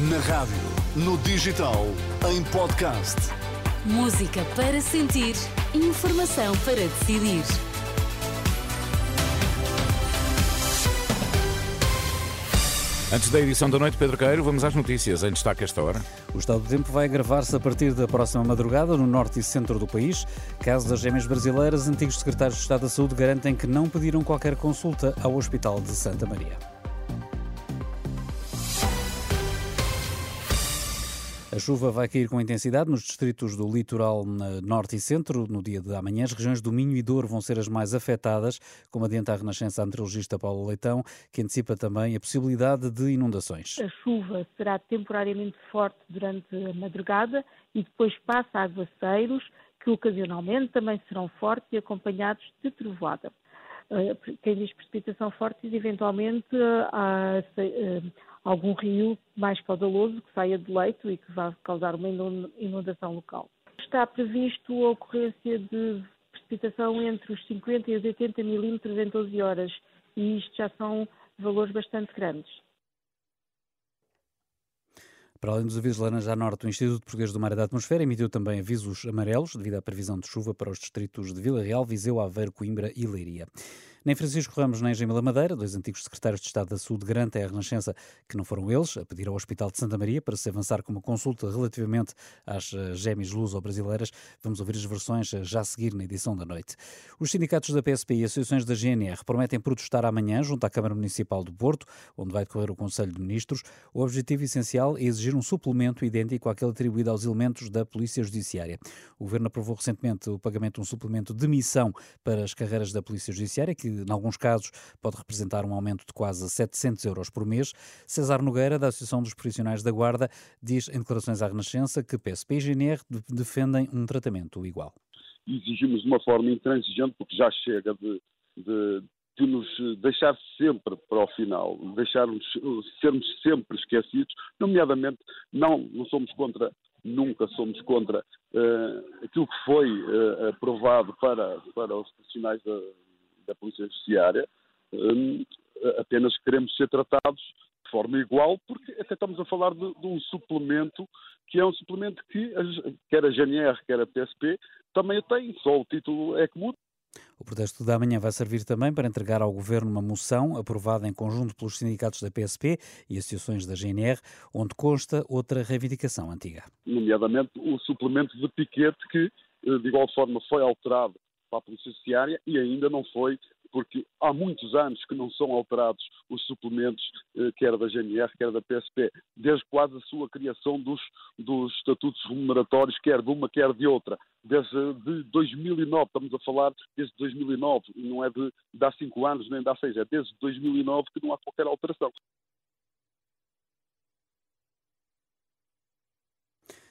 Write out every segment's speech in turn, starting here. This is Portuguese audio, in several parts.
Na rádio, no digital, em podcast. Música para sentir, informação para decidir. Antes da edição da noite, Pedro Queiro, vamos às notícias em destaque esta hora. O estado do tempo vai agravar-se a partir da próxima madrugada no norte e centro do país. Caso das gêmeas brasileiras, antigos secretários de Estado da Saúde garantem que não pediram qualquer consulta ao Hospital de Santa Maria. A chuva vai cair com intensidade nos distritos do litoral norte e centro no dia de amanhã. As regiões do Minho e Douro vão ser as mais afetadas, como adianta a Renascença antrologista Paulo Leitão, que antecipa também a possibilidade de inundações. A chuva será temporariamente forte durante a madrugada e depois passa a aguaceiros, que ocasionalmente também serão fortes e acompanhados de trovoada. Eh, quem diz precipitação forte, eventualmente há eh, algum rio mais caudaloso que saia de leito e que vá causar uma inundação local. Está previsto a ocorrência de precipitação entre os 50 e os 80 milímetros em 12 horas e isto já são valores bastante grandes. Para além dos avisos laranja a norte, o Instituto Português do Mar e da Atmosfera emitiu também avisos amarelos devido à previsão de chuva para os distritos de Vila Real, Viseu, Aveiro, Coimbra e Leiria. Nem Francisco Ramos nem Jamila Madeira, dois antigos secretários de Estado da Saúde, garantem à Renascença que não foram eles a pedir ao Hospital de Santa Maria para se avançar com uma consulta relativamente às eh, gêmeas luso-brasileiras. Vamos ouvir as versões eh, já a seguir na edição da noite. Os sindicatos da PSP e associações da GNR prometem protestar amanhã junto à Câmara Municipal do Porto, onde vai decorrer o Conselho de Ministros. O objetivo essencial é exigir um suplemento idêntico àquele atribuído aos elementos da Polícia Judiciária. O Governo aprovou recentemente o pagamento de um suplemento de missão para as carreiras da Polícia Judiciária, que em alguns casos, pode representar um aumento de quase 700 euros por mês. César Nogueira, da Associação dos Profissionais da Guarda, diz em declarações à Renascença que PSP e GNR defendem um tratamento igual. Exigimos de uma forma intransigente, porque já chega de, de, de nos deixar sempre para o final, deixarmos sermos sempre esquecidos, nomeadamente não, não somos contra nunca somos contra uh, aquilo que foi uh, aprovado para, para os profissionais da, da Polícia Judiciária, um, apenas queremos ser tratados de forma igual, porque até estamos a falar de, de um suplemento que é um suplemento que quer a GNR, quer a PSP, também tem, só o título é que muda. O protesto da manhã vai servir também para entregar ao Governo uma moção aprovada em conjunto pelos sindicatos da PSP e associações da GNR, onde consta outra reivindicação antiga. Nomeadamente o suplemento de piquete que, eh, de igual forma, foi alterado para a Polícia Judiciária e ainda não foi, porque há muitos anos que não são alterados os suplementos, eh, quer da GNR, quer da PSP, desde quase a sua criação dos, dos estatutos remuneratórios, quer de uma, quer de outra. Desde de 2009, estamos a falar desde 2009, não é de, de há cinco anos nem de há seis, é desde 2009 que não há qualquer alteração.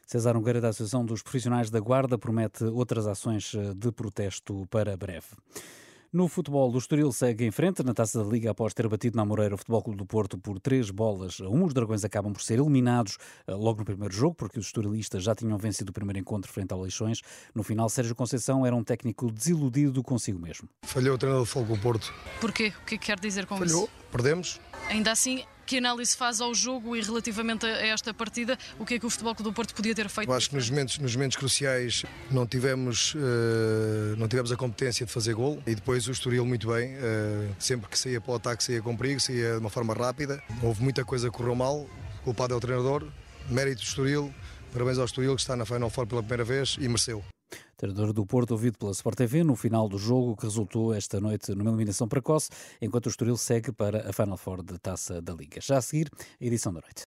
César Nogueira, da Associação dos Profissionais da Guarda, promete outras ações eh, de protesto para breve. No futebol, o Estoril segue em frente na Taça da Liga após ter batido na Moreira o Futebol Clube do Porto por três bolas a um. Os Dragões acabam por ser eliminados eh, logo no primeiro jogo, porque os estorilistas já tinham vencido o primeiro encontro frente ao Leixões. No final, Sérgio Conceição era um técnico desiludido consigo mesmo. Falhou o treinador do Futebol Clube do Porto. Porquê? O que é que quer dizer com Falhou, isso? perdemos. Ainda assim, que análise faz ao jogo e relativamente a esta partida, o que é que o Futebol do Porto podia ter feito? Eu acho que nos momentos, nos momentos cruciais não tivemos, uh, não tivemos a competência de fazer gol e depois o Estoril muito bem, uh, sempre que saía para o ataque saía com perigo, saía de uma forma rápida. Houve muita coisa que correu mal, culpado é o treinador, mérito do Estoril, parabéns ao Estoril que está na Final Four pela primeira vez e mereceu. Treinador do Porto, ouvido pela Sport TV no final do jogo, que resultou esta noite numa eliminação precoce, enquanto o Estoril segue para a Final Four de Taça da Liga. Já a seguir, a edição da noite.